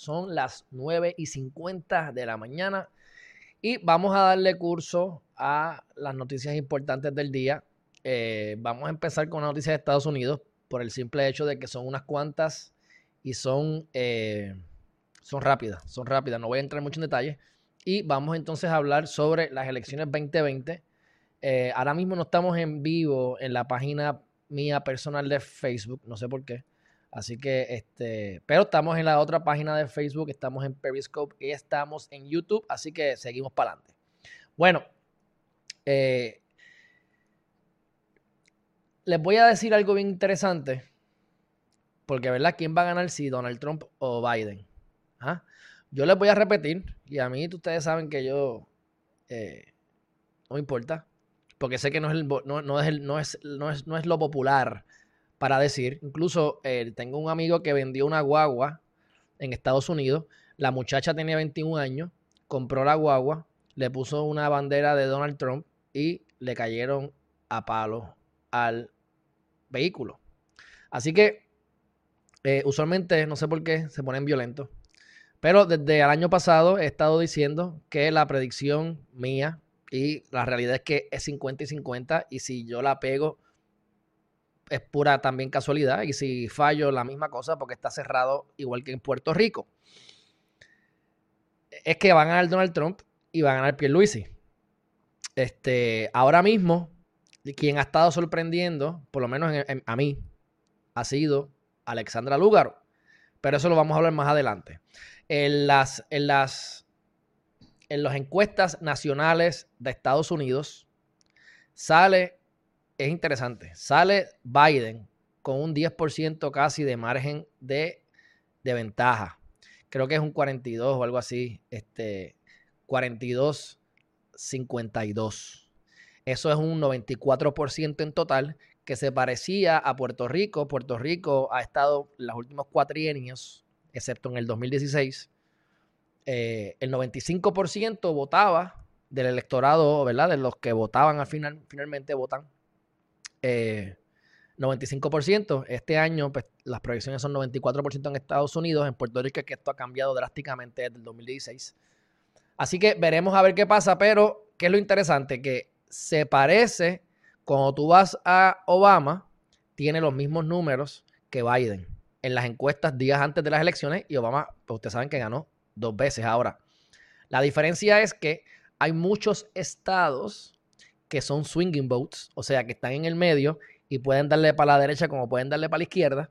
Son las 9 y 50 de la mañana y vamos a darle curso a las noticias importantes del día. Eh, vamos a empezar con las noticias de Estados Unidos por el simple hecho de que son unas cuantas y son, eh, son rápidas, son rápidas. No voy a entrar mucho en detalle. Y vamos entonces a hablar sobre las elecciones 2020. Eh, ahora mismo no estamos en vivo en la página mía personal de Facebook, no sé por qué. Así que, este, pero estamos en la otra página de Facebook, estamos en Periscope y estamos en YouTube, así que seguimos para adelante. Bueno, eh, les voy a decir algo bien interesante, porque, ¿verdad? ¿Quién va a ganar si Donald Trump o Biden? ¿Ah? Yo les voy a repetir, y a mí ustedes saben que yo, eh, no me importa, porque sé que no es, el, no, es, el, no, es, no, es, no es lo popular para decir. Incluso eh, tengo un amigo que vendió una guagua en Estados Unidos. La muchacha tenía 21 años, compró la guagua, le puso una bandera de Donald Trump y le cayeron a palo al vehículo. Así que eh, usualmente, no sé por qué, se ponen violentos. Pero desde el año pasado he estado diciendo que la predicción mía y la realidad es que es 50 y 50 y si yo la pego es pura también casualidad y si fallo la misma cosa porque está cerrado igual que en Puerto Rico. Es que va a ganar Donald Trump y va a ganar Pierluisi. Este, ahora mismo, quien ha estado sorprendiendo, por lo menos a mí, ha sido Alexandra Lúgaro. Pero eso lo vamos a hablar más adelante. En las, en las en las encuestas nacionales de Estados Unidos sale, es interesante, sale Biden con un 10% casi de margen de, ventaja. Creo que es un 42 o algo así, este 42 52. Eso es un 94% en total que se parecía a Puerto Rico. Puerto Rico ha estado los últimos cuatrienios, excepto en el 2016, eh, el 95% votaba del electorado, ¿verdad? De los que votaban al final, finalmente votan. 95%. Eh, este año, pues, las proyecciones son 94% en Estados Unidos. En Puerto Rico que esto ha cambiado drásticamente desde el 2016. Así que veremos a ver qué pasa, pero ¿qué es lo interesante? Que se parece, cuando tú vas a Obama, tiene los mismos números que Biden en las encuestas días antes de las elecciones y Obama, pues ustedes saben que ganó dos veces ahora. La diferencia es que hay muchos estados que son swinging votes, o sea, que están en el medio y pueden darle para la derecha como pueden darle para la izquierda.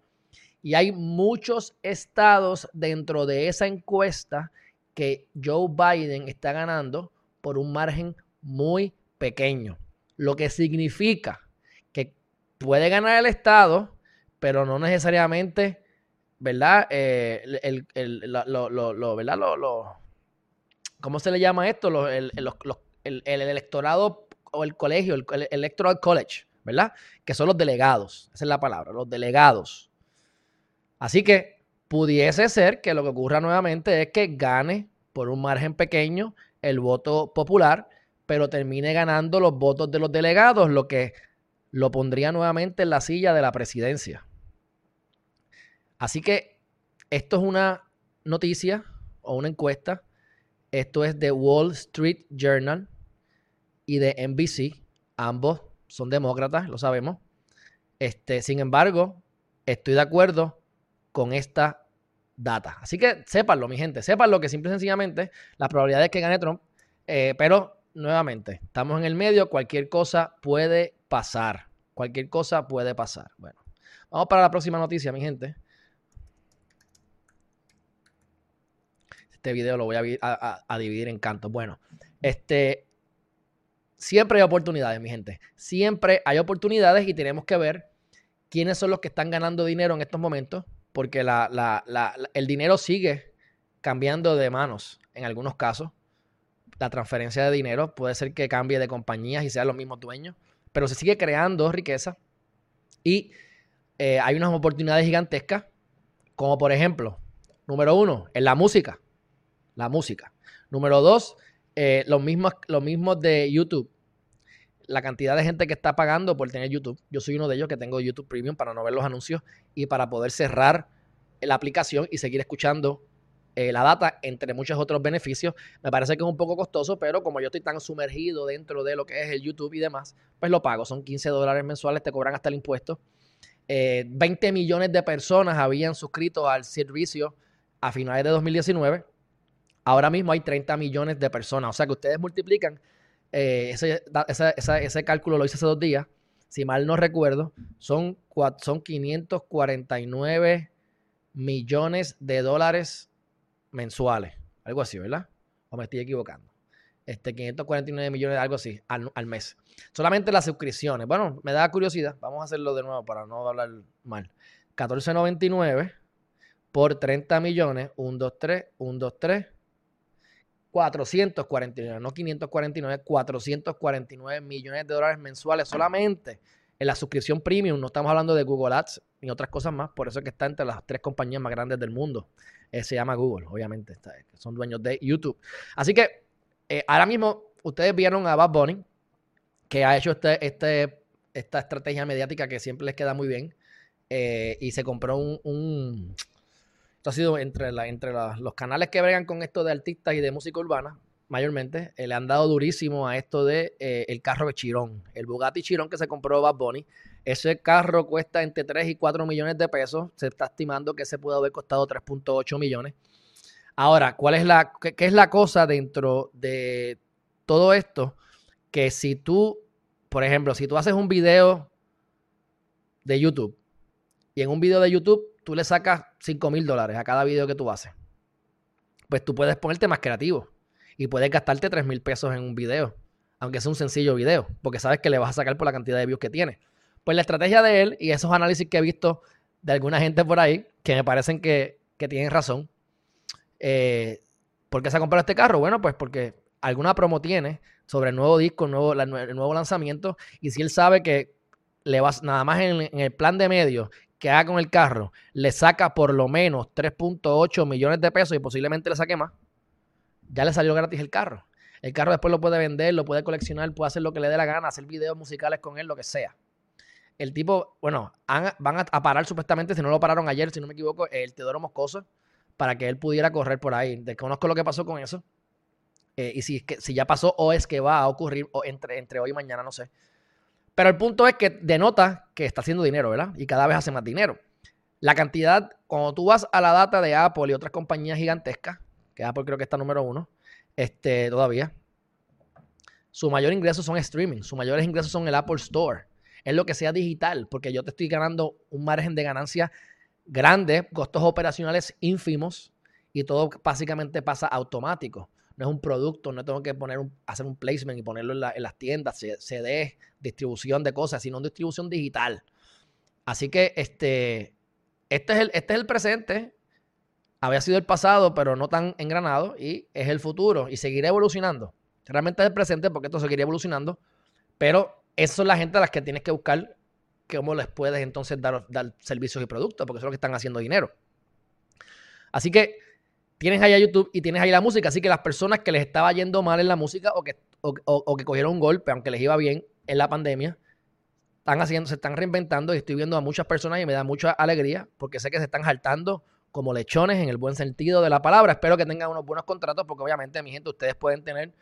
Y hay muchos estados dentro de esa encuesta que Joe Biden está ganando por un margen muy pequeño. Lo que significa que puede ganar el estado, pero no necesariamente ¿verdad? El, el, ¿verdad? ¿Cómo se le llama esto? el, electorado o el colegio, el, electoral college, ¿verdad? Que son los delegados, esa es la palabra, los delegados. Así que pudiese ser que lo que ocurra nuevamente es que gane por un margen pequeño el voto popular, pero termine ganando los votos de los delegados, lo que lo pondría nuevamente en la silla de la presidencia. Así que esto es una noticia o una encuesta. Esto es de Wall Street Journal y de NBC. Ambos son demócratas, lo sabemos. Este, sin embargo, estoy de acuerdo con esta data. Así que sépanlo, mi gente. Sépanlo que simple y sencillamente la probabilidad es que gane Trump. Eh, pero nuevamente, estamos en el medio. Cualquier cosa puede pasar. Cualquier cosa puede pasar. Bueno, vamos para la próxima noticia, mi gente. Este video lo voy a, dividir en cantos. Bueno, este, siempre hay oportunidades, mi gente. Siempre hay oportunidades y tenemos que ver quiénes son los que están ganando dinero en estos momentos, porque el dinero sigue cambiando de manos en algunos casos. La transferencia de dinero puede ser que cambie de compañías y sean los mismos dueños, pero se sigue creando riqueza y eh, hay unas oportunidades gigantescas, como por ejemplo, número uno, en la música. La música. Número dos, eh, los, mismos, los mismos de YouTube. La cantidad de gente que está pagando por tener YouTube. Yo soy uno de ellos que tengo YouTube Premium para no ver los anuncios y para poder cerrar la aplicación y seguir escuchando eh, la data, entre muchos otros beneficios. Me parece que es un poco costoso, pero como yo estoy tan sumergido dentro de lo que es el YouTube y demás, pues lo pago. Son 15 dólares mensuales, te cobran hasta el impuesto. 20 eh, millones de personas habían suscrito al servicio a finales de 2019. Ahora mismo hay 30 millones de personas. O sea que ustedes multiplican, eh, ese, cálculo lo hice hace dos días, si mal no recuerdo, son, son 549 millones de dólares mensuales. Algo así, ¿verdad? ¿O me estoy equivocando? Este, 549 millones, algo así, al, al, mes. Solamente las suscripciones. Bueno, me da curiosidad. Vamos a hacerlo de nuevo para no hablar mal. 14.99 por 30 millones. 1, 2, 3, 1, 2, 3. 449, no 549, 449 millones de dólares mensuales solamente en la suscripción premium. No estamos hablando de Google Ads ni otras cosas más. Por eso es que está entre las tres compañías más grandes del mundo. Eh, se llama Google, obviamente. Está, son dueños de YouTube. Así que eh, ahora mismo ustedes vieron a Bad Bunny, que ha hecho este, este, esta estrategia mediática que siempre les queda muy bien. Eh, y se compró un, Esto ha sido entre, los canales que bregan con esto de artistas y de música urbana, mayormente, le han dado durísimo a esto de el carro de Chirón, el Bugatti Chirón que se compró Bad Bunny. Ese carro cuesta entre 3 y 4 millones de pesos. Se está estimando que se puede haber costado 3.8 millones. Ahora, ¿cuál es la, qué, es la cosa dentro de todo esto? Que si tú, por ejemplo, si tú haces un video de YouTube y en un video de YouTube tú le sacas 5 mil dólares a cada video que tú haces, pues tú puedes ponerte más creativo y puedes gastarte 3 mil pesos en un video, aunque sea un sencillo video, porque sabes que le vas a sacar por la cantidad de views que tiene. Pues la estrategia de él y esos análisis que he visto de alguna gente por ahí, que me parecen que, tienen razón. Eh, ¿Por qué se ha comprado este carro? Bueno, pues porque alguna promo tiene sobre el nuevo disco, el nuevo, el nuevo lanzamiento, y si él sabe que le va, nada más en, en el plan de medios que haga con el carro, le saca por lo menos 3.8 millones de pesos y posiblemente le saque más, ya le salió gratis el carro. El carro después lo puede vender, lo puede coleccionar, puede hacer lo que le dé la gana, hacer videos musicales con él, lo que sea el tipo, bueno, van a, parar supuestamente, si no lo pararon ayer, si no me equivoco, el Teodoro Moscoso, para que él pudiera correr por ahí. Desconozco lo que pasó con eso. Eh, y si, que, si ya pasó o es que va a ocurrir entre, entre hoy y mañana, no sé. Pero el punto es que denota que está haciendo dinero, ¿verdad? Y cada vez hace más dinero. La cantidad, cuando tú vas a la data de Apple y otras compañías gigantescas, que Apple creo que está número uno, este, todavía, su mayor ingreso son streaming, sus mayores ingresos son el Apple Store es lo que sea digital, porque yo te estoy ganando un margen de ganancia grande, costos operacionales ínfimos y todo básicamente pasa automático. No es un producto, no tengo que poner hacer un placement y ponerlo en, las tiendas, CD, distribución de cosas, sino distribución digital. Así que este, este, es el, este es el presente. Había sido el pasado, pero no tan engranado, y es el futuro, y seguirá evolucionando. Realmente es el presente porque esto seguirá evolucionando, pero esas son la gente a las que tienes que buscar cómo les puedes entonces dar, dar servicios y productos, porque son los que están haciendo dinero. Así que tienes ahí YouTube y tienes ahí la música. Así que las personas que les estaba yendo mal en la música o que, o, que cogieron un golpe, aunque les iba bien en la pandemia, están haciendo, se están reinventando y estoy viendo a muchas personas y me da mucha alegría porque sé que se están saltando como lechones en el buen sentido de la palabra. Espero que tengan unos buenos contratos porque obviamente, mi gente, ustedes pueden tener,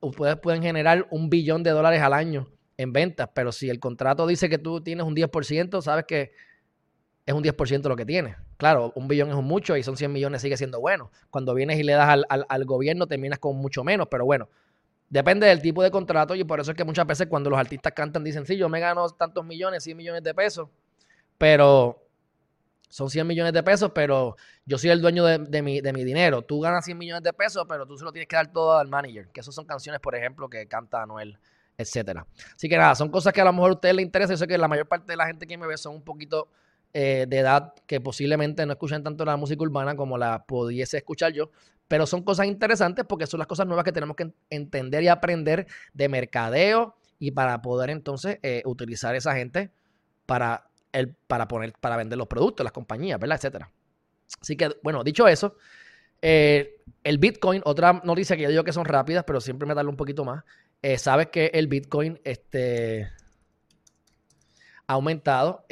ustedes pueden generar un billón de dólares al año en ventas, pero si el contrato dice que tú tienes un 10%, sabes que es un 10% lo que tienes. Claro, un billón es un mucho y son 100 millones sigue siendo bueno. Cuando vienes y le das al, gobierno terminas con mucho menos, pero bueno, depende del tipo de contrato y por eso es que muchas veces cuando los artistas cantan dicen, sí, yo me gano tantos millones, 100 millones de pesos, pero son 100 millones de pesos, pero yo soy el dueño de, mi, de mi dinero. Tú ganas 100 millones de pesos, pero tú se lo tienes que dar todo al manager, que esas son canciones, por ejemplo, que canta Anuel etcétera. Así que nada, son cosas que a lo mejor a ustedes les interesa. Yo sé que la mayor parte de la gente que me ve son un poquito eh, de edad que posiblemente no escuchan tanto la música urbana como la pudiese escuchar yo, pero son cosas interesantes porque son las cosas nuevas que tenemos que entender y aprender de mercadeo y para poder entonces eh, utilizar esa gente para, el, para, poner, para vender los productos, las compañías, ¿verdad? Etcétera. Así que, bueno, dicho eso, eh, el Bitcoin, otra noticia que yo digo que son rápidas, pero siempre me darle un poquito más. Sabes que el Bitcoin este, ha aumentado.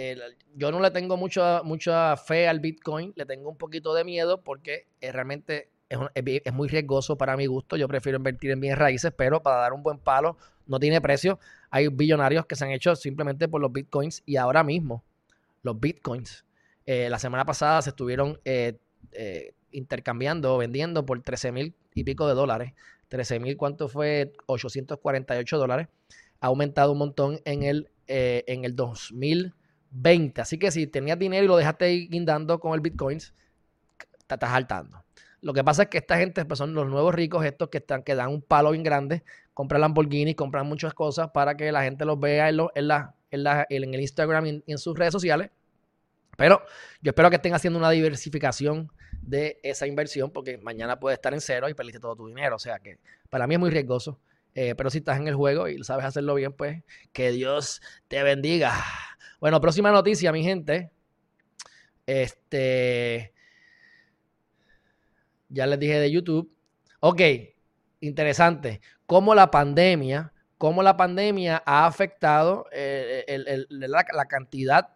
yo no le tengo mucha, mucha fe al Bitcoin, le tengo un poquito de miedo porque realmente es, muy riesgoso para mi gusto. Yo prefiero invertir en bienes raíces, pero para dar un buen palo no tiene precio. Hay billonarios que se han hecho simplemente por los bitcoins y ahora mismo los bitcoins. Eh, la semana pasada se estuvieron eh, eh, intercambiando, vendiendo por 13 mil y pico de dólares. 13 mil, ¿cuánto fue? 848 dólares. Ha aumentado un montón en el, en el 2020. Así que si tenías dinero y lo dejaste ahí guindando con el bitcoins, te estás saltando. Lo que pasa es que esta gente pues, son los nuevos ricos, estos que, están, que dan un palo bien grande, compran Lamborghini, compran muchas cosas para que la gente los vea en, en, la, en, el Instagram y en, sus redes sociales. Pero yo espero que estén haciendo una diversificación de esa inversión porque mañana puede estar en cero y perdiste todo tu dinero. O sea que para mí es muy riesgoso. Eh, pero si estás en el juego y sabes hacerlo bien, pues que Dios te bendiga. Bueno, próxima noticia, mi gente. Este, ya les dije de YouTube. Ok, interesante. Cómo la pandemia, cómo la pandemia ha afectado eh, la, cantidad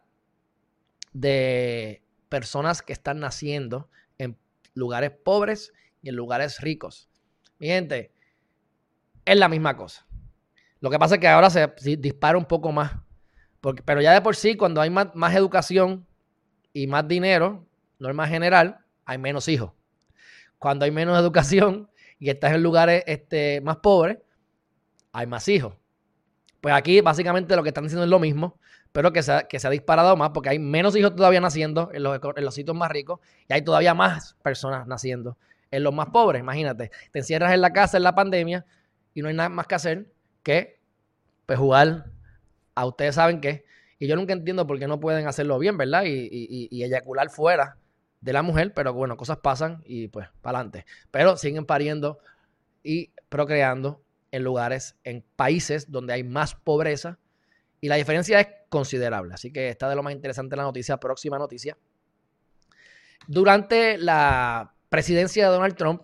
de personas que están naciendo en lugares pobres y en lugares ricos. Mi gente, es la misma cosa. Lo que pasa es que ahora se dispara un poco más. Porque, pero ya de por sí, cuando hay más, educación y más dinero, norma general, hay menos hijos cuando hay menos educación y estás en lugares este, más pobres, hay más hijos. Pues aquí básicamente lo que están diciendo es lo mismo, pero que se, ha, que se ha disparado más porque hay menos hijos todavía naciendo en los, en los sitios más ricos y hay todavía más personas naciendo en los más pobres. Imagínate, te encierras en la casa en la pandemia y no hay nada más que hacer que pues, jugar a ustedes saben qué. Y yo nunca entiendo por qué no pueden hacerlo bien, ¿verdad? Y, y eyacular fuera de la mujer, pero bueno, cosas pasan y pues para adelante. Pero siguen pariendo y procreando en lugares, en países donde hay más pobreza y la diferencia es considerable. Así que está de lo más interesante la noticia, próxima noticia. Durante la presidencia de Donald Trump,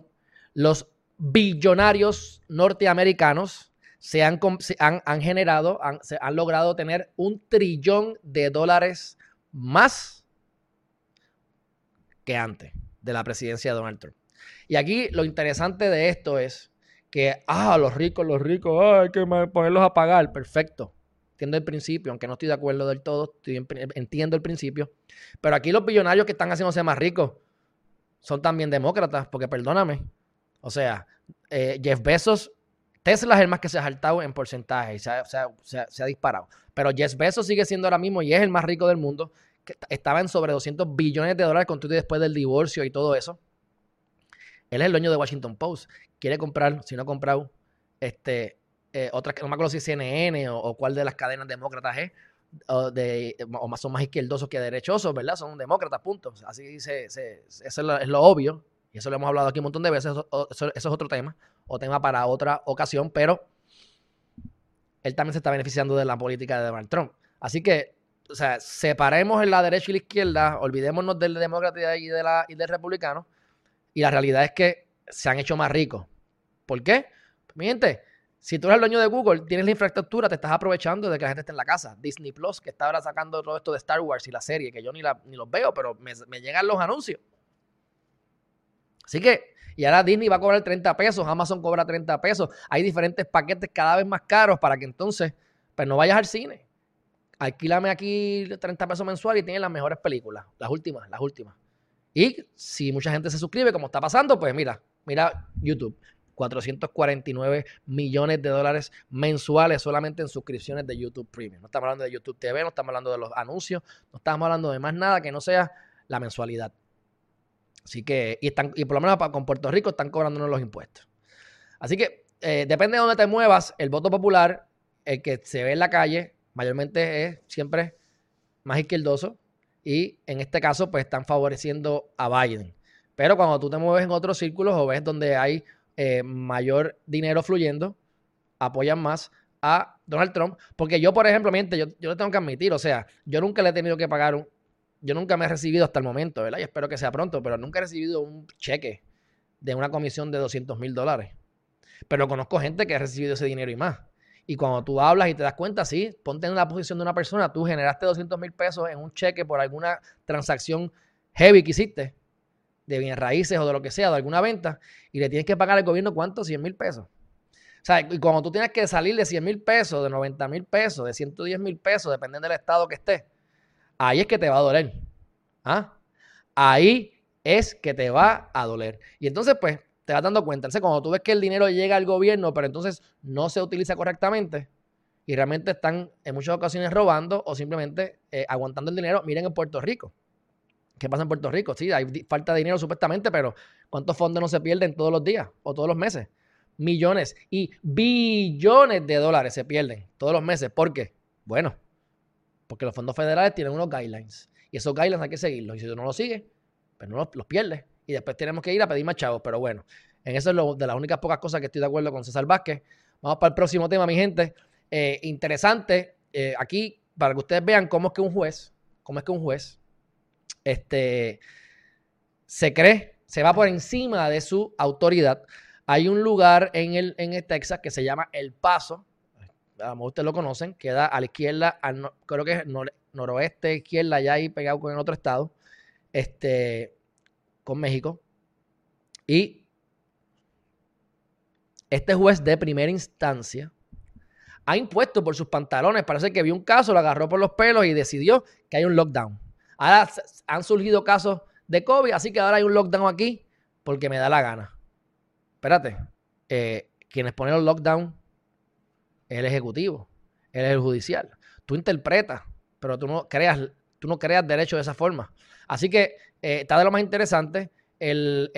los billonarios norteamericanos se han, han, generado, se han logrado tener un trillón de dólares más que antes de la presidencia de Donald Trump. Y aquí lo interesante de esto es que, ah, los ricos, los ricos, ah, hay que ponerlos a pagar. Perfecto. Entiendo el principio, aunque no estoy de acuerdo del todo, entiendo el principio. Pero aquí los billonarios que están haciéndose más ricos son también demócratas, porque perdóname. O sea, eh, Jeff Bezos, Tesla es el más que se ha saltado en porcentaje se ha, se ha disparado. Pero Jeff Bezos sigue siendo ahora mismo y es el más rico del mundo estaba en sobre 200 billones de dólares con después del divorcio y todo eso. Él es el dueño de Washington Post. Quiere comprar, si no ha comprado, este, eh, otra, no me acuerdo si CNN o, cuál de las cadenas demócratas es, o, o más son más izquierdosos que derechosos, ¿verdad? Son demócratas, punto. Así se, eso es lo, obvio, y eso lo hemos hablado aquí un montón de veces, eso, eso, es otro tema, o tema para otra ocasión, pero él también se está beneficiando de la política de Donald Trump. Así que o sea, separemos en la derecha y la izquierda, olvidémonos del demócrata y, de la, y del republicano, y la realidad es que se han hecho más ricos. ¿Por qué? Mi gente, si tú eres el dueño de Google, tienes la infraestructura, te estás aprovechando de que la gente esté en la casa. Disney Plus, que está ahora sacando todo esto de Star Wars y la serie, que yo ni, la, ni los veo, pero me llegan los anuncios. Así que, y ahora Disney va a cobrar 30 pesos, Amazon cobra 30 pesos. Hay diferentes paquetes cada vez más caros para que entonces, pues no vayas al cine alquílame aquí 30 pesos mensual y tienes las mejores películas, las últimas, las últimas. Y si mucha gente se suscribe, como está pasando, pues mira, mira YouTube. 449 millones de dólares mensuales solamente en suscripciones de YouTube Premium. No estamos hablando de YouTube TV, no estamos hablando de los anuncios, no estamos hablando de más nada que no sea la mensualidad. Así que, y, están, y por lo menos con Puerto Rico están cobrándonos los impuestos. Así que eh, depende de dónde te muevas, el voto popular, el que se ve en la calle, mayormente es siempre más izquierdoso. y en este caso pues están favoreciendo a Biden. Pero cuando tú te mueves en otros círculos o ves donde hay eh, mayor dinero fluyendo, apoyan más a Donald Trump. Porque yo, por ejemplo, miente, yo, yo lo tengo que admitir, o sea, yo nunca le he tenido que pagar un, yo nunca me he recibido hasta el momento, ¿verdad? Y espero que sea pronto, pero nunca he recibido un cheque de una comisión de 200 mil dólares. Pero conozco gente que ha recibido ese dinero y más. Y cuando tú hablas y te das cuenta, sí, ponte en la posición de una persona, tú generaste 200 mil pesos en un cheque por alguna transacción heavy que hiciste, de bienes raíces o de lo que sea, de alguna venta, y le tienes que pagar al gobierno cuánto? 100 mil pesos. O sea, y cuando tú tienes que salir de 100 mil pesos, de 90 mil pesos, de 110 mil pesos, dependiendo del estado que estés, ahí es que te va a doler. ¿Ah? Ahí es que te va a doler. Y entonces, pues, te vas dando cuenta. Entonces, cuando tú ves que el dinero llega al gobierno, pero entonces no se utiliza correctamente y realmente están en muchas ocasiones robando o simplemente eh, aguantando el dinero, miren en Puerto Rico. ¿Qué pasa en Puerto Rico? Sí, hay falta de dinero supuestamente, pero ¿cuántos fondos no se pierden todos los días o todos los meses? Millones y billones de dólares se pierden todos los meses. ¿Por qué? Bueno, porque los fondos federales tienen unos guidelines y esos guidelines hay que seguirlos. Y si tú no los sigues, pues no los, los pierdes y después tenemos que ir a pedir más chavos. Pero bueno, en eso es lo, de las únicas pocas cosas que estoy de acuerdo con César Vázquez. Vamos para el próximo tema, mi gente. Eh, interesante, eh, aquí, para que ustedes vean cómo es que un juez, cómo es que un juez, este, se cree, se va por encima de su autoridad. Hay un lugar en, el, en Texas que se llama El Paso, a lo mejor ustedes lo conocen, queda a la izquierda, creo que es noroeste, izquierda, allá ahí pegado con el otro estado. Este, con México. Y este juez de primera instancia ha impuesto por sus pantalones, parece que vio un caso, lo agarró por los pelos y decidió que hay un lockdown. Ahora han surgido casos de COVID, así que ahora hay un lockdown aquí porque me da la gana. Espérate, eh, quienes ponen el lockdown es el ejecutivo, él es el judicial. Tú interpretas, pero tú no creas, tú no creas derecho de esa forma. Así que eh, está de lo más interesante. El,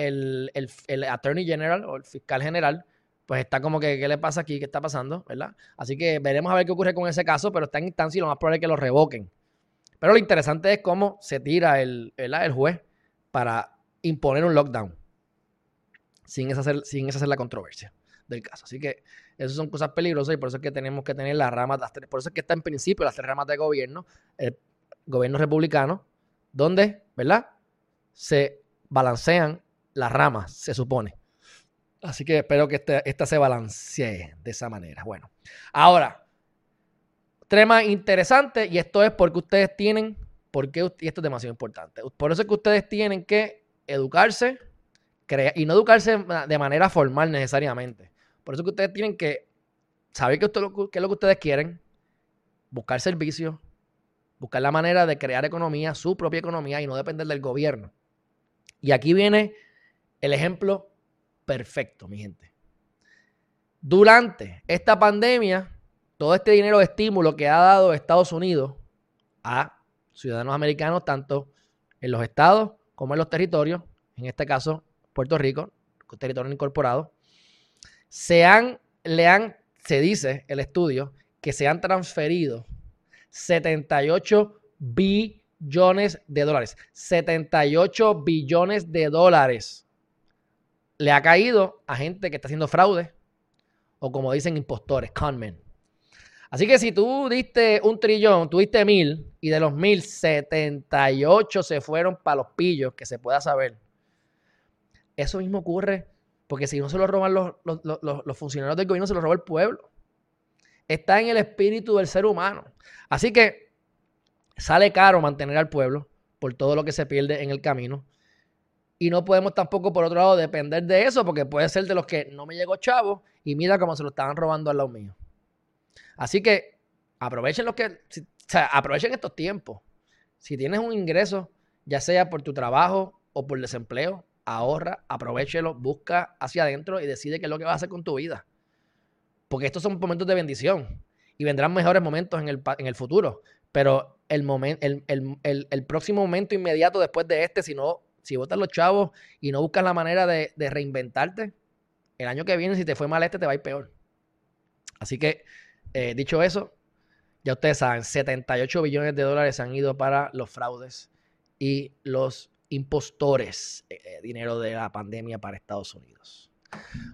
Attorney General o el fiscal general, pues está como que, ¿qué le pasa aquí? ¿Qué está pasando? ¿Verdad? Así que veremos a ver qué ocurre con ese caso, pero está en instancia y lo más probable es que lo revoquen. Pero lo interesante es cómo se tira el, el juez para imponer un lockdown sin esa, sin esa ser la controversia del caso. Así que esas son cosas peligrosas y por eso es que tenemos que tener las ramas, por eso es que está en principio las tres ramas de gobierno, el gobierno republicano, donde, ¿verdad? Se balancean las ramas, se supone. Así que espero que este, esta se balancee de esa manera. Bueno, ahora, tema interesante y esto es porque ustedes tienen, porque, y esto es demasiado importante, por eso es que ustedes tienen que educarse y no educarse de manera formal necesariamente. Por eso es que ustedes tienen que saber qué, es lo que ustedes quieren, buscar servicios, buscar la manera de crear economía, su propia economía y no depender del gobierno. Y aquí viene el ejemplo perfecto, mi gente. Durante esta pandemia, todo este dinero de estímulo que ha dado Estados Unidos a ciudadanos americanos, tanto en los estados como en los territorios, en este caso Puerto Rico, territorio incorporado, se han, le han, se dice el estudio, que se han transferido 78 billones de dólares. 78 billones de dólares. Le ha caído a gente que está haciendo fraude o como dicen impostores, conmen. Así que si tú diste un trillón, tú diste mil y de los mil, 78 se fueron para los pillos, que se pueda saber. Eso mismo ocurre porque si no se lo roban los, los funcionarios del gobierno, se lo roba el pueblo está en el espíritu del ser humano. Así que sale caro mantener al pueblo por todo lo que se pierde en el camino. Y no podemos tampoco, por otro lado, depender de eso, porque puede ser de los que no me llegó chavo y mira cómo se lo estaban robando al lado mío. Así que aprovechen lo que, aprovechen estos tiempos. Si tienes un ingreso, ya sea por tu trabajo o por desempleo, ahorra, aprovechelo, busca hacia adentro y decide qué es lo que vas a hacer con tu vida. Porque estos son momentos de bendición y vendrán mejores momentos en el, en el futuro. Pero el, el, el, próximo momento inmediato después de este, si no, si votas los chavos y no buscas la manera de, de, reinventarte, el año que viene, si te fue mal este, te va a ir peor. Así que, eh, dicho eso, ya ustedes saben, 78 billones de dólares han ido para los fraudes y los impostores, eh, eh, dinero de la pandemia para Estados Unidos.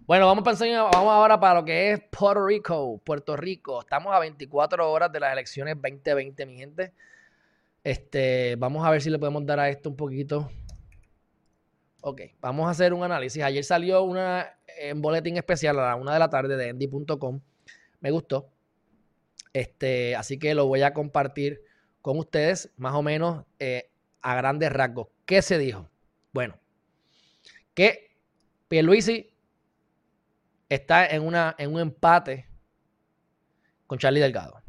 Bueno, vamos, para vamos ahora para lo que es Puerto Rico. Puerto Rico, estamos a 24 horas de las elecciones 2020, mi gente. Este, vamos a ver si le podemos dar a esto un poquito. Ok, vamos a hacer un análisis. Ayer salió una en boletín especial a la una de la tarde de endy.com. Me gustó. Este, así que lo voy a compartir con ustedes, más o menos eh, a grandes rasgos. ¿Qué se dijo? Bueno, que Pierluisi está en, una, en un empate con Charlie Delgado.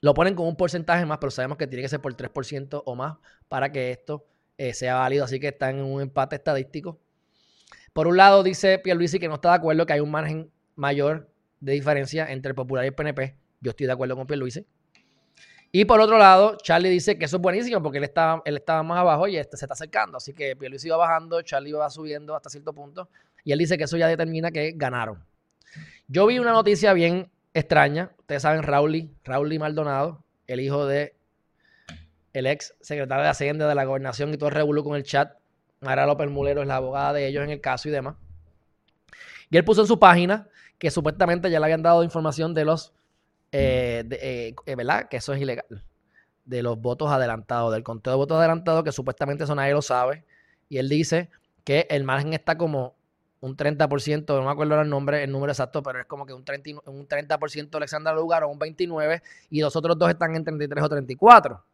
Lo ponen con un porcentaje más, pero sabemos que tiene que ser por 3% o más para que esto eh, sea válido. Así que está en un empate estadístico. Por un lado, dice Pierluisi que no está de acuerdo que hay un margen mayor de diferencia entre el Popular y el PNP. Yo estoy de acuerdo con Pierluisi. Y por otro lado, Charlie dice que eso es buenísimo porque él estaba, él estaba más abajo y este se está acercando. Así que Pierluisi va bajando, Charlie va subiendo hasta cierto punto. Y él dice que eso ya determina que ganaron. Yo vi una noticia bien extraña. Ustedes saben, Raúl, Raúl Maldonado, el hijo de el ex secretario de Hacienda de la Gobernación y todo el revuelo con el chat. Mara López Mulero es la abogada de ellos en el caso y demás. Y él puso en su página que supuestamente ya le habían dado información de los, eh, eh, eh, ¿verdad? Que eso es ilegal. De los votos adelantados, del conteo de votos adelantados, que supuestamente eso nadie lo sabe. Y él dice que el margen está como un 30%, no me acuerdo el nombre, el número exacto, pero es como que un 30%, un 30 Alexander Lugar o un 29% y los otros dos están en 33 o 34.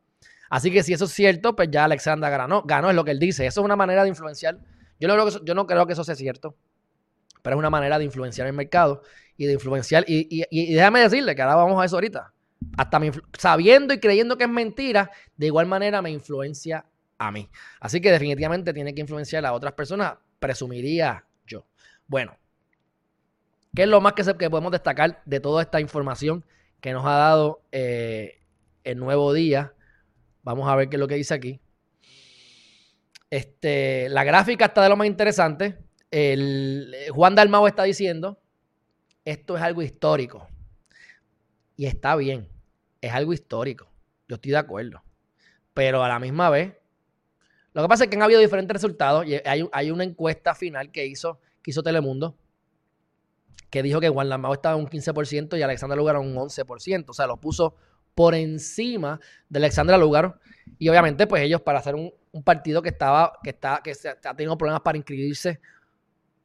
Así que si eso es cierto, pues ya Alexander ganó, ganó es lo que él dice. Eso es una manera de influenciar. Yo no, creo que eso, yo no creo que eso sea cierto, pero es una manera de influenciar el mercado y de influenciar. Y, déjame decirle que ahora vamos a eso ahorita. Hasta sabiendo y creyendo que es mentira, de igual manera me influencia a mí. Así que definitivamente tiene que influenciar a otras personas, presumiría bueno, ¿qué es lo más que, que podemos destacar de toda esta información que nos ha dado eh, el nuevo día? Vamos a ver qué es lo que dice aquí. Este, la gráfica está de lo más interesante. El, eh, Juan Dalmao está diciendo, esto es algo histórico. Y está bien, es algo histórico. Yo estoy de acuerdo. Pero a la misma vez, lo que pasa es que han habido diferentes resultados y hay, hay una encuesta final que hizo que hizo Telemundo, que dijo que Juan Lambao estaba un 15% y Alexandra Lugar un 11%. O sea, lo puso por encima de Alexandra Lugar. Y obviamente, pues ellos para hacer un, partido que estaba, que está, que ha tenido problemas para inscribirse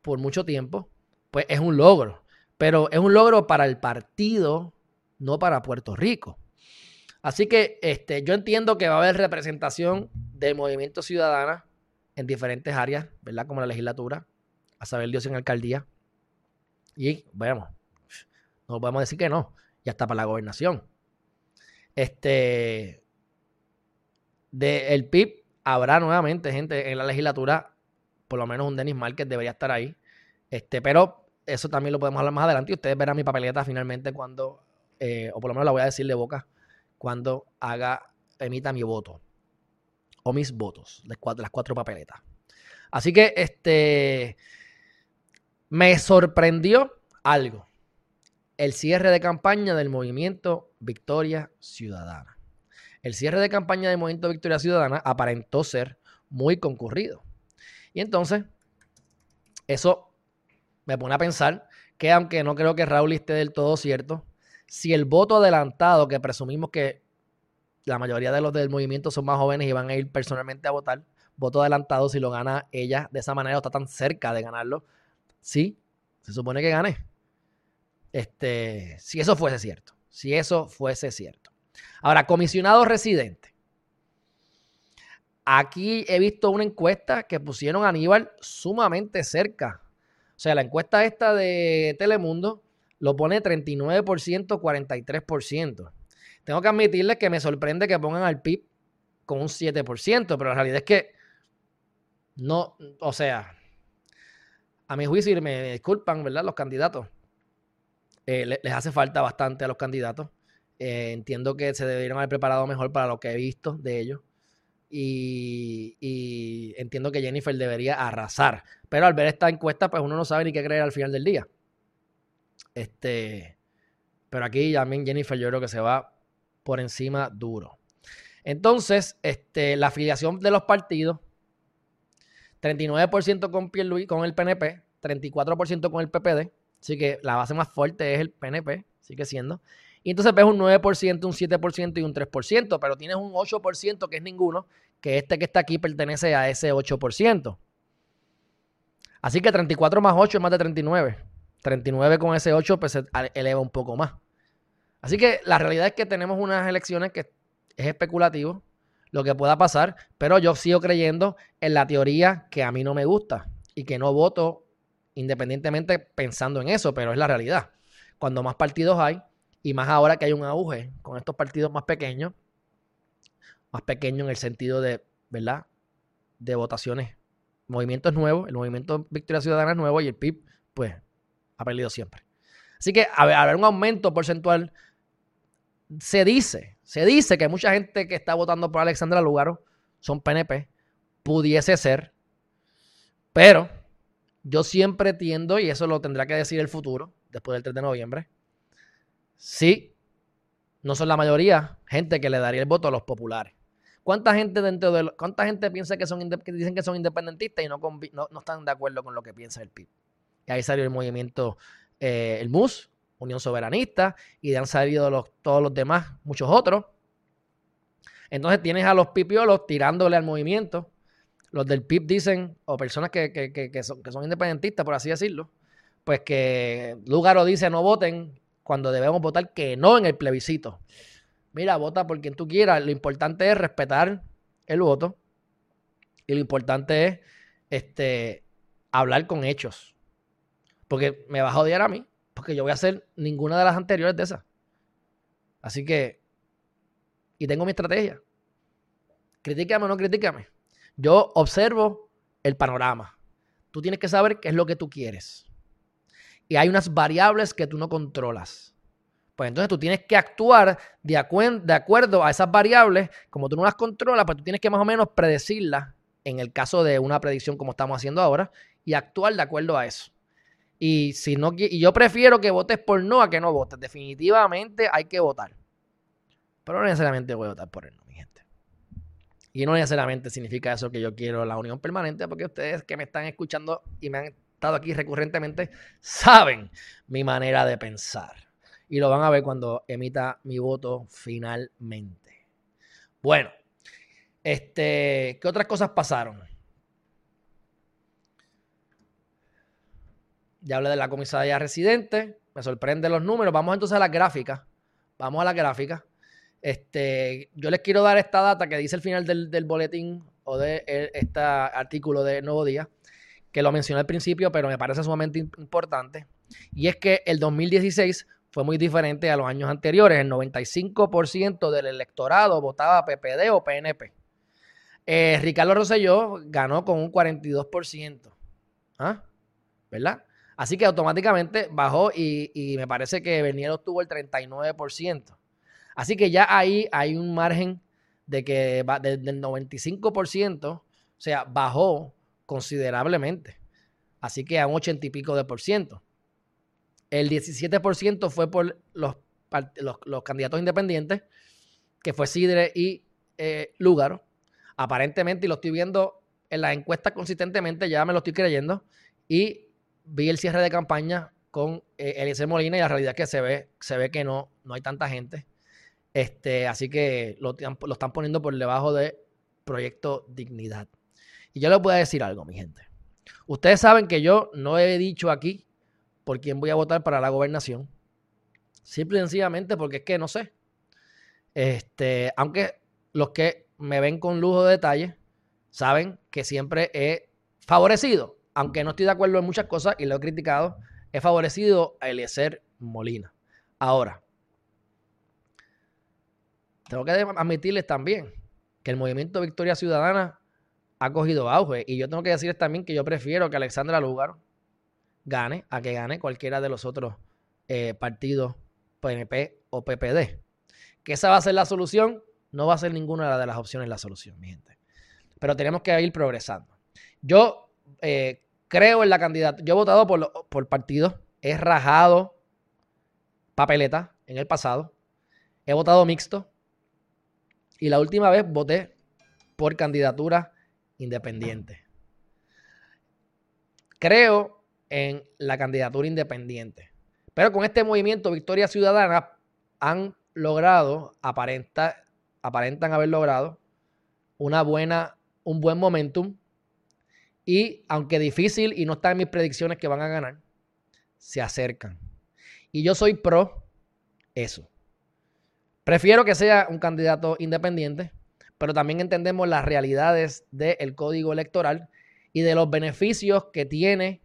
por mucho tiempo, pues es un logro. Pero es un logro para el partido, no para Puerto Rico. Así que este, yo entiendo que va a haber representación del movimiento ciudadana en diferentes áreas, ¿verdad? Como la legislatura, a saber Dios en alcaldía. Y veamos, no podemos decir que no, ya está para la gobernación. Este, de el PIB habrá nuevamente gente en la legislatura, por lo menos un Denis Márquez debería estar ahí. Este, pero eso también lo podemos hablar más adelante y ustedes verán mi papeleta finalmente cuando, eh, o por lo menos la voy a decir de boca, cuando haga, emita mi voto. O mis votos, de las cuatro papeletas. Así que, este, me sorprendió algo. El cierre de campaña del movimiento Victoria Ciudadana. El cierre de campaña del movimiento Victoria Ciudadana aparentó ser muy concurrido. Y entonces, eso me pone a pensar que aunque no creo que Raúl esté del todo cierto, si el voto adelantado, que presumimos que la mayoría de los del movimiento son más jóvenes y van a ir personalmente a votar, voto adelantado, si lo gana ella de esa manera o está tan cerca de ganarlo, Sí, se supone que gané. Este, si eso fuese cierto. Si eso fuese cierto. Ahora, comisionado residente. Aquí he visto una encuesta que pusieron a Aníbal sumamente cerca. O sea, la encuesta esta de Telemundo lo pone 39%, 43%. Tengo que admitirles que me sorprende que pongan al PIB con un 7%, pero la realidad es que no, o sea, a mi juicio, y me disculpan, ¿verdad? Los candidatos. Eh, les hace falta bastante a los candidatos. Eh, entiendo que se deberían haber preparado mejor para lo que he visto de ellos. Y, entiendo que Jennifer debería arrasar. Pero al ver esta encuesta, pues uno no sabe ni qué creer al final del día. Este, pero aquí también Jennifer yo creo que se va por encima duro. Entonces, este, la afiliación de los partidos, 39% con Pierluis, con el PNP, 34% con el PPD, así que la base más fuerte es el PNP, sigue siendo. Y entonces ves un 9%, un 7% y un 3%, pero tienes un 8% que es ninguno, que este que está aquí pertenece a ese 8%. Así que 34 más 8 es más de 39. 39 con ese 8 pues se eleva un poco más. Así que la realidad es que tenemos unas elecciones que es especulativo lo que pueda pasar, pero yo sigo creyendo en la teoría que a mí no me gusta y que no voto independientemente pensando en eso, pero es la realidad. Cuando más partidos hay, y más ahora que hay un auge con estos partidos más pequeños, más pequeños en el sentido de, ¿verdad? De votaciones. Movimientos nuevos, el movimiento Victoria Ciudadana es nuevo y el PIB, pues, ha perdido siempre. Así que a haber un aumento porcentual, se dice, se dice que mucha gente que está votando por Alexandra Lugaro son PNP, pudiese ser, pero yo siempre tiendo, y eso lo tendrá que decir el futuro, después del 3 de noviembre, sí, no son la mayoría gente que le daría el voto a los populares. ¿Cuánta gente dentro de cuánta gente piensa que son que dicen que son independentistas y no, no, están de acuerdo con lo que piensa el PIB? Y ahí salió el movimiento, eh, el MUS, Unión Soberanista, y han salido los, todos los demás, muchos otros. Entonces tienes a los pipiolos tirándole al movimiento. Los del PIB dicen, o personas que, que, son, que son independentistas, por así decirlo, pues que Lugaro dice no voten cuando debemos votar que no en el plebiscito. Mira, vota por quien tú quieras. Lo importante es respetar el voto. Y lo importante es este, hablar con hechos. Porque me vas a odiar a mí. Porque yo voy a hacer ninguna de las anteriores de esas. Así que. Y tengo mi estrategia. Critícame o no critícame. Yo observo el panorama. Tú tienes que saber qué es lo que tú quieres. Y hay unas variables que tú no controlas. Pues entonces tú tienes que actuar de, acuerdo a esas variables. Como tú no las controlas, pues tú tienes que más o menos predecirlas en el caso de una predicción como estamos haciendo ahora y actuar de acuerdo a eso. Y si no y yo prefiero que votes por no a que no votes. Definitivamente hay que votar. Pero no necesariamente voy a votar por el no, mi gente. Y no necesariamente significa eso que yo quiero la unión permanente, porque ustedes que me están escuchando y me han estado aquí recurrentemente saben mi manera de pensar y lo van a ver cuando emita mi voto finalmente. Bueno, este, ¿qué otras cosas pasaron? Ya hablé de la comisaría residente, me sorprenden los números. Vamos entonces a las gráficas. Vamos a la gráfica. Este, yo les quiero dar esta data que dice el final del, del boletín o de este artículo de Nuevo Día, que lo mencioné al principio, pero me parece sumamente importante. Y es que el 2016 fue muy diferente a los años anteriores. El 95% del electorado votaba PPD o PNP. Eh, Ricardo Rosselló ganó con un 42%. ¿Ah? ¿Verdad? Así que automáticamente bajó y, me parece que Bernier obtuvo el 39%. Así que ya ahí hay un margen de que va del 95%, o sea, bajó considerablemente. Así que a un 80 y pico de por ciento. El 17% fue por los, los, candidatos independientes, que fue Sidre y eh, Lúgaro. Aparentemente, y lo estoy viendo en las encuestas consistentemente, ya me lo estoy creyendo. Y vi el cierre de campaña con eh, Eliezer Molina y la realidad es que se ve, se ve que no, no hay tanta gente. Este, así que lo, lo están poniendo por debajo de Proyecto Dignidad. Y yo les voy a decir algo, mi gente. Ustedes saben que yo no he dicho aquí por quién voy a votar para la gobernación. Simple y sencillamente porque es que no sé. Este, aunque los que me ven con lujo de detalle saben que siempre he favorecido, aunque no estoy de acuerdo en muchas cosas y lo he criticado, he favorecido a Eliezer Molina. Ahora, tengo que admitirles también que el movimiento Victoria Ciudadana ha cogido auge. Y yo tengo que decirles también que yo prefiero que Alexandra Lugar gane a que gane cualquiera de los otros eh, partidos PNP o PPD. ¿Que esa va a ser la solución? No va a ser ninguna de las opciones la solución, mi gente. Pero tenemos que ir progresando. Yo eh, creo en la candidata. Yo he votado por, por partidos. He rajado papeleta en el pasado. He votado mixto. Y la última vez voté por candidatura independiente. Creo en la candidatura independiente. Pero con este movimiento Victoria Ciudadana han logrado, aparenta, aparentan haber logrado una buena, un buen momentum. Y aunque difícil y no está en mis predicciones que van a ganar, se acercan. Y yo soy pro eso. Prefiero que sea un candidato independiente, pero también entendemos las realidades del código electoral y de los beneficios que tiene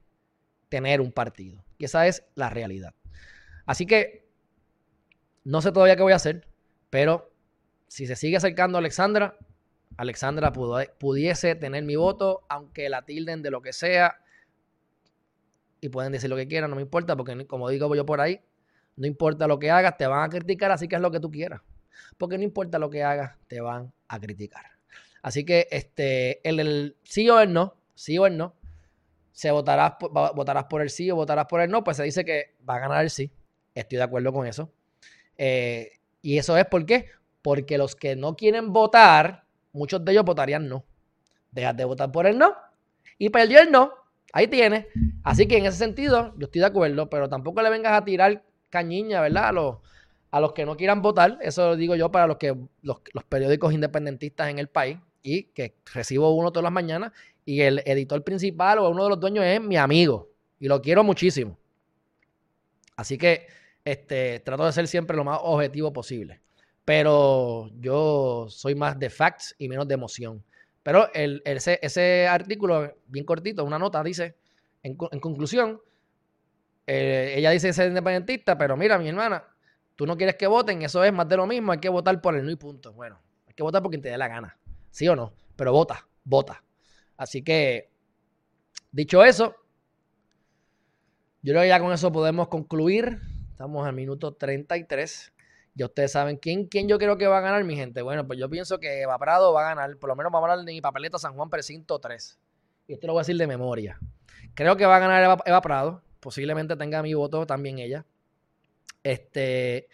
tener un partido. Y esa es la realidad. Así que no sé todavía qué voy a hacer, pero si se sigue acercando a Alexandra, Alexandra pudiese tener mi voto, aunque la tilden de lo que sea, y pueden decir lo que quieran, no me importa, porque como digo yo por ahí, no importa lo que hagas, te van a criticar, así que es lo que tú quieras. Porque no importa lo que hagas, te van a criticar. Así que este, el, sí o el no, sí o el no, se votarás, votarás por el sí o votarás por el no, pues se dice que va a ganar el sí. Estoy de acuerdo con eso. Eh, y eso es por qué? Porque los que no quieren votar, muchos de ellos votarían no. Dejas de votar por el no y perdió el no. Ahí tienes. Así que en ese sentido, yo estoy de acuerdo, pero tampoco le vengas a tirar cañiña, ¿verdad? A los, a los que no quieran votar. Eso lo digo yo para los, que, los, periódicos independentistas en el país y que recibo uno todas las mañanas y el editor principal o uno de los dueños es mi amigo y lo quiero muchísimo. Así que este, trato de ser siempre lo más objetivo posible. Pero yo soy más de facts y menos de emoción. Pero el, ese, ese, artículo, bien cortito, una nota, dice, en, en conclusión, eh, ella dice ser independentista, pero mira, mi hermana, tú no quieres que voten, eso es más de lo mismo, hay que votar por el no y punto. Bueno, hay que votar por quien te dé la gana, sí o no, pero vota, vota. Así que, dicho eso, yo creo que ya con eso podemos concluir. Estamos al minuto 33. Ya ustedes saben quién, quién yo creo que va a ganar, mi gente. Bueno, pues yo pienso que Eva Prado va a ganar. Por lo menos vamos a hablar de mi papeleta San Juan Precinto 3. Y esto lo voy a decir de memoria. Creo que va a ganar Eva Prado posiblemente tenga mi voto también ella. Este,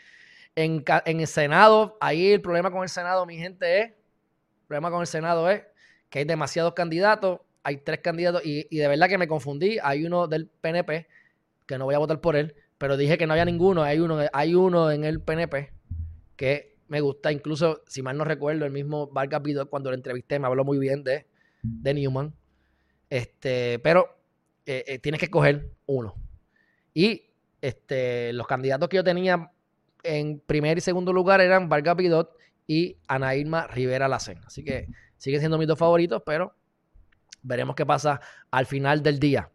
en, el Senado, ahí el problema con el Senado, mi gente, es, el problema con el Senado es que hay demasiados candidatos, hay tres candidatos y, de verdad que me confundí, hay uno del PNP, que no voy a votar por él, pero dije que no había ninguno, hay uno, hay uno en el PNP que me gusta, incluso si mal no recuerdo, el mismo Vargas Vidal cuando lo entrevisté me habló muy bien de, de Newman. Este, pero eh, eh, tienes que escoger uno. Y este, los candidatos que yo tenía en primer y segundo lugar eran Vargas Pidot y Ana Rivera Lacen. Así que siguen siendo mis dos favoritos, pero veremos qué pasa al final del día.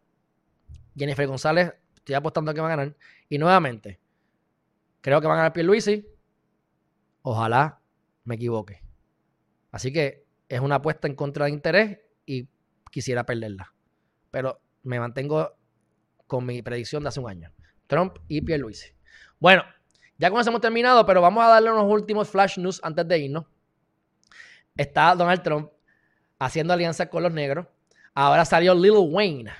Jennifer González, estoy apostando que va a ganar. Y nuevamente, creo que va a ganar Pierluisi. Ojalá me equivoque. Así que es una apuesta en contra de interés y quisiera perderla. Pero me mantengo con mi predicción de hace un año. Trump y Pierluisi. Bueno, ya con hemos terminado, pero vamos a darle unos últimos flash news antes de irnos. Está Donald Trump haciendo alianza con los negros. Ahora salió Lil Wayne.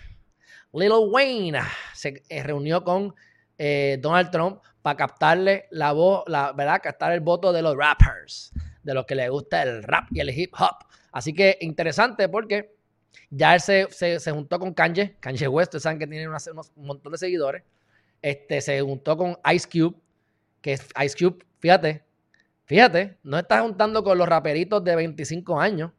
Lil Wayne se eh, reunió con eh, Donald Trump para captarle la voz, la verdad, captar el voto de los rappers, de los que les gusta el rap y el hip hop. Así que interesante porque ya él se, juntó con Kanye, Kanye West, ustedes saben que tiene un montón de seguidores. Este, se juntó con Ice Cube, que Ice Cube, fíjate, fíjate, no está juntando con los raperitos de 25 años.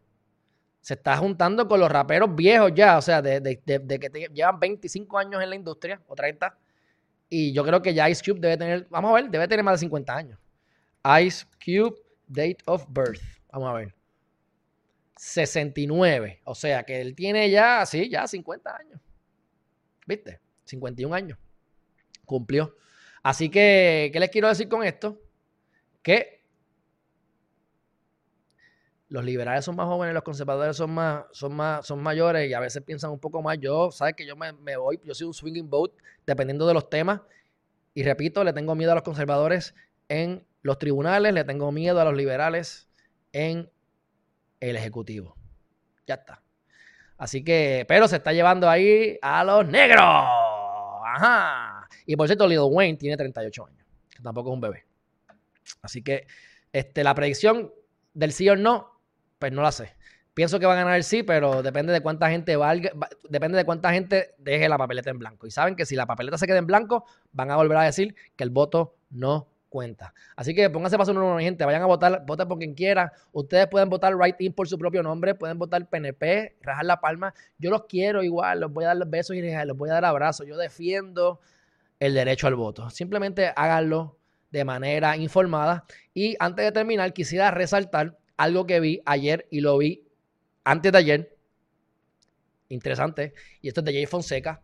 Se está juntando con los raperos viejos ya, o sea, de, que llevan 25 años en la industria, o 30. Y yo creo que ya Ice Cube debe tener, vamos a ver, debe tener más de 50 años. Ice Cube, date of birth. Vamos a ver. 69. O sea que él tiene ya, sí, ya 50 años. ¿Viste? 51 años. Cumplió. Así que, ¿qué les quiero decir con esto? Que los liberales son más jóvenes, los conservadores son más, son más, son mayores y a veces piensan un poco más. Yo, sabes que yo me, me voy, yo soy un swinging vote dependiendo de los temas. Y repito, le tengo miedo a los conservadores en los tribunales, le tengo miedo a los liberales en el Ejecutivo. Ya está. Así que, pero se está llevando ahí a los negros. Ajá. Y por cierto, Lil Wayne tiene 38 años, que tampoco es un bebé. Así que este, la predicción del sí o no, pues no la sé. Pienso que va a ganar el sí, pero depende de cuánta gente valga, depende de cuánta gente deje la papeleta en blanco. Y saben que si la papeleta se queda en blanco, van a volver a decir que el voto no cuenta. Así que pónganse paso uno, gente, vayan a votar, voten por quien quiera. Ustedes pueden votar right in por su propio nombre, pueden votar PNP, rajar la palma. Yo los quiero igual, los voy a dar los besos y les voy a dar abrazos. Yo defiendo el derecho al voto. Simplemente háganlo de manera informada. Y antes de terminar, quisiera resaltar algo que vi ayer y lo vi antes de ayer, interesante, y esto es de Jay Fonseca.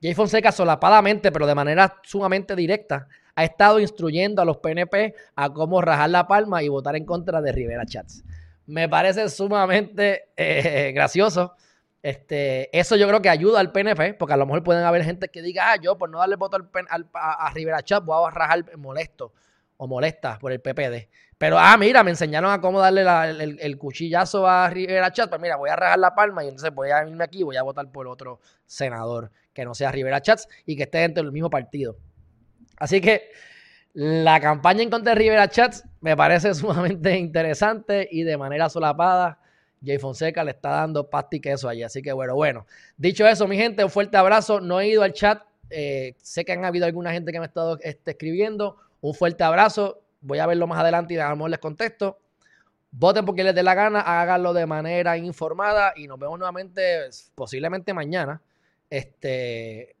Jay Fonseca solapadamente, pero de manera sumamente directa, ha estado instruyendo a los PNP a cómo rajar la palma y votar en contra de Rivera Chats. Me parece sumamente eh, gracioso. Este, eso yo creo que ayuda al PNP, porque a lo mejor pueden haber gente que diga, ah, yo por no darle voto al, a, a, Rivera Chats voy a rajar molesto o molesta por el PPD. Pero, ah, mira, me enseñaron a cómo darle el, cuchillazo a Rivera Chat. Pues mira, voy a rajar la palma y entonces voy a irme aquí y voy a votar por otro senador que no sea Rivera Chats y que esté dentro del mismo partido. Así que la campaña en contra de Rivera Chats me parece sumamente interesante y de manera solapada. Jay Fonseca le está dando pasti queso allí. Así que bueno, bueno. Dicho eso, mi gente, un fuerte abrazo. No he ido al chat. Eh, sé que han habido alguna gente que me ha estado este, escribiendo. Un fuerte abrazo. Voy a verlo más adelante y a lo les contesto. Voten porque les dé la gana, háganlo de manera informada y nos vemos nuevamente posiblemente mañana. Este,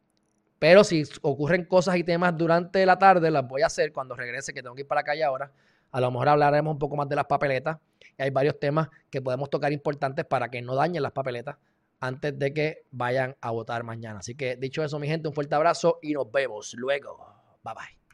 pero si ocurren cosas y temas durante la tarde, las voy a hacer cuando regrese, que tengo que ir para la calle ahora. A lo mejor hablaremos un poco más de las papeletas. Hay varios temas que podemos tocar importantes para que no dañen las papeletas antes de que vayan a votar mañana. Así que dicho eso, mi gente, un fuerte abrazo y nos vemos luego. Bye bye.